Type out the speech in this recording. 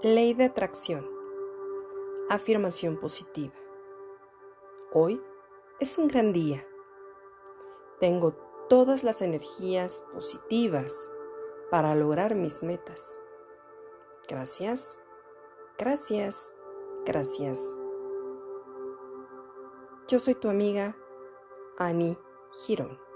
Ley de atracción. Afirmación positiva. Hoy es un gran día. Tengo todas las energías positivas para lograr mis metas. Gracias, gracias, gracias. Yo soy tu amiga Annie Girón.